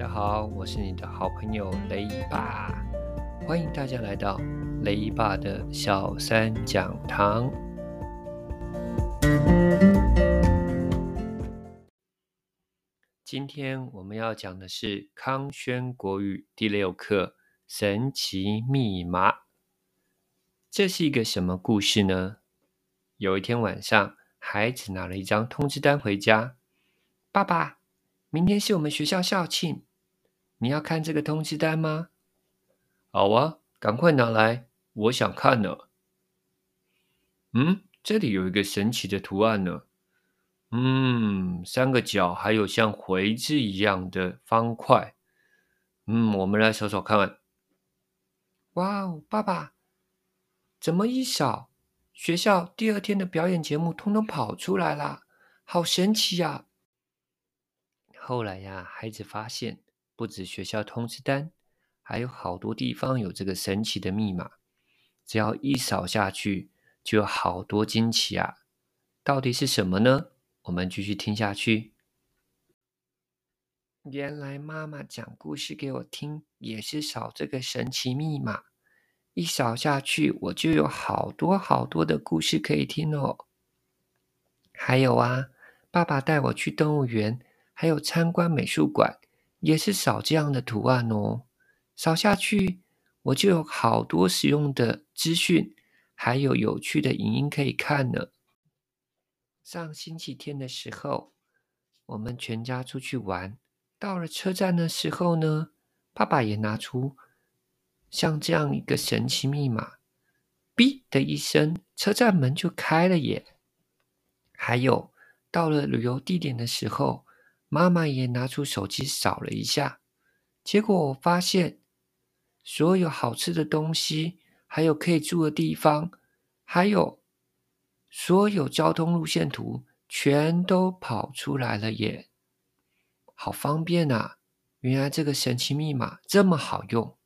大家好，我是你的好朋友雷爸，欢迎大家来到雷爸的小三讲堂。今天我们要讲的是康轩国语第六课《神奇密码》。这是一个什么故事呢？有一天晚上，孩子拿了一张通知单回家，爸爸，明天是我们学校校庆。你要看这个通知单吗？好啊，赶快拿来，我想看呢。嗯，这里有一个神奇的图案呢。嗯，三个角，还有像回字一样的方块。嗯，我们来扫扫看。哇哦，爸爸，怎么一扫，学校第二天的表演节目通通跑出来了，好神奇呀！后来呀，孩子发现。不止学校通知单，还有好多地方有这个神奇的密码，只要一扫下去，就有好多惊奇啊！到底是什么呢？我们继续听下去。原来妈妈讲故事给我听，也是扫这个神奇密码，一扫下去，我就有好多好多的故事可以听哦。还有啊，爸爸带我去动物园，还有参观美术馆。也是扫这样的图案哦，扫下去我就有好多实用的资讯，还有有趣的影音可以看呢。上星期天的时候，我们全家出去玩，到了车站的时候呢，爸爸也拿出像这样一个神奇密码，哔的一声，车站门就开了耶。还有到了旅游地点的时候。妈妈也拿出手机扫了一下，结果我发现所有好吃的东西，还有可以住的地方，还有所有交通路线图，全都跑出来了耶！好方便啊！原来这个神奇密码这么好用。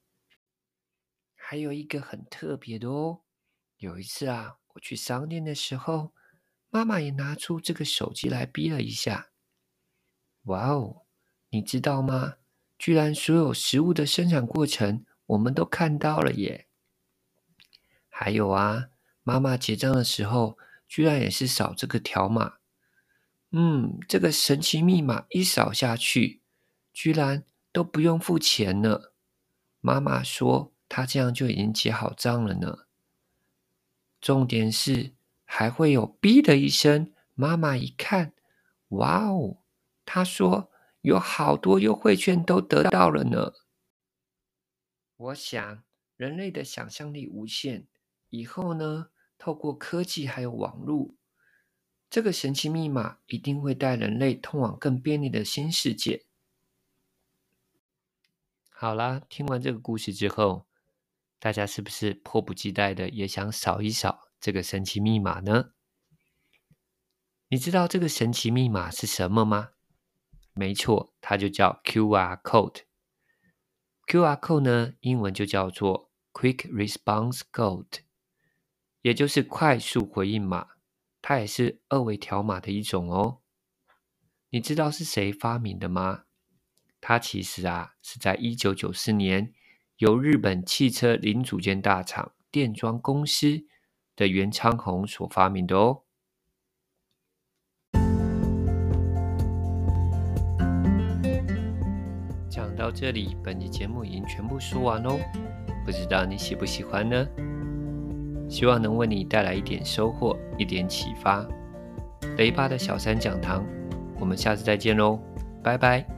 还有一个很特别的哦，有一次啊，我去商店的时候，妈妈也拿出这个手机来逼了一下。哇哦，你知道吗？居然所有食物的生产过程我们都看到了耶！还有啊，妈妈结账的时候居然也是扫这个条码。嗯，这个神奇密码一扫下去，居然都不用付钱呢。妈妈说她这样就已经结好账了呢。重点是还会有“哔”的一声，妈妈一看，哇哦！他说：“有好多优惠券都得到了呢。”我想，人类的想象力无限。以后呢，透过科技还有网络，这个神奇密码一定会带人类通往更便利的新世界。好啦，听完这个故事之后，大家是不是迫不及待的也想扫一扫这个神奇密码呢？你知道这个神奇密码是什么吗？没错，它就叫 QR code。QR code 呢，英文就叫做 Quick Response Code，也就是快速回应码。它也是二维条码的一种哦。你知道是谁发明的吗？它其实啊，是在一九九四年由日本汽车零组件大厂电装公司的原昌宏所发明的哦。到这里，本期节目已经全部说完喽。不知道你喜不喜欢呢？希望能为你带来一点收获，一点启发。雷巴的小三讲堂，我们下次再见喽，拜拜。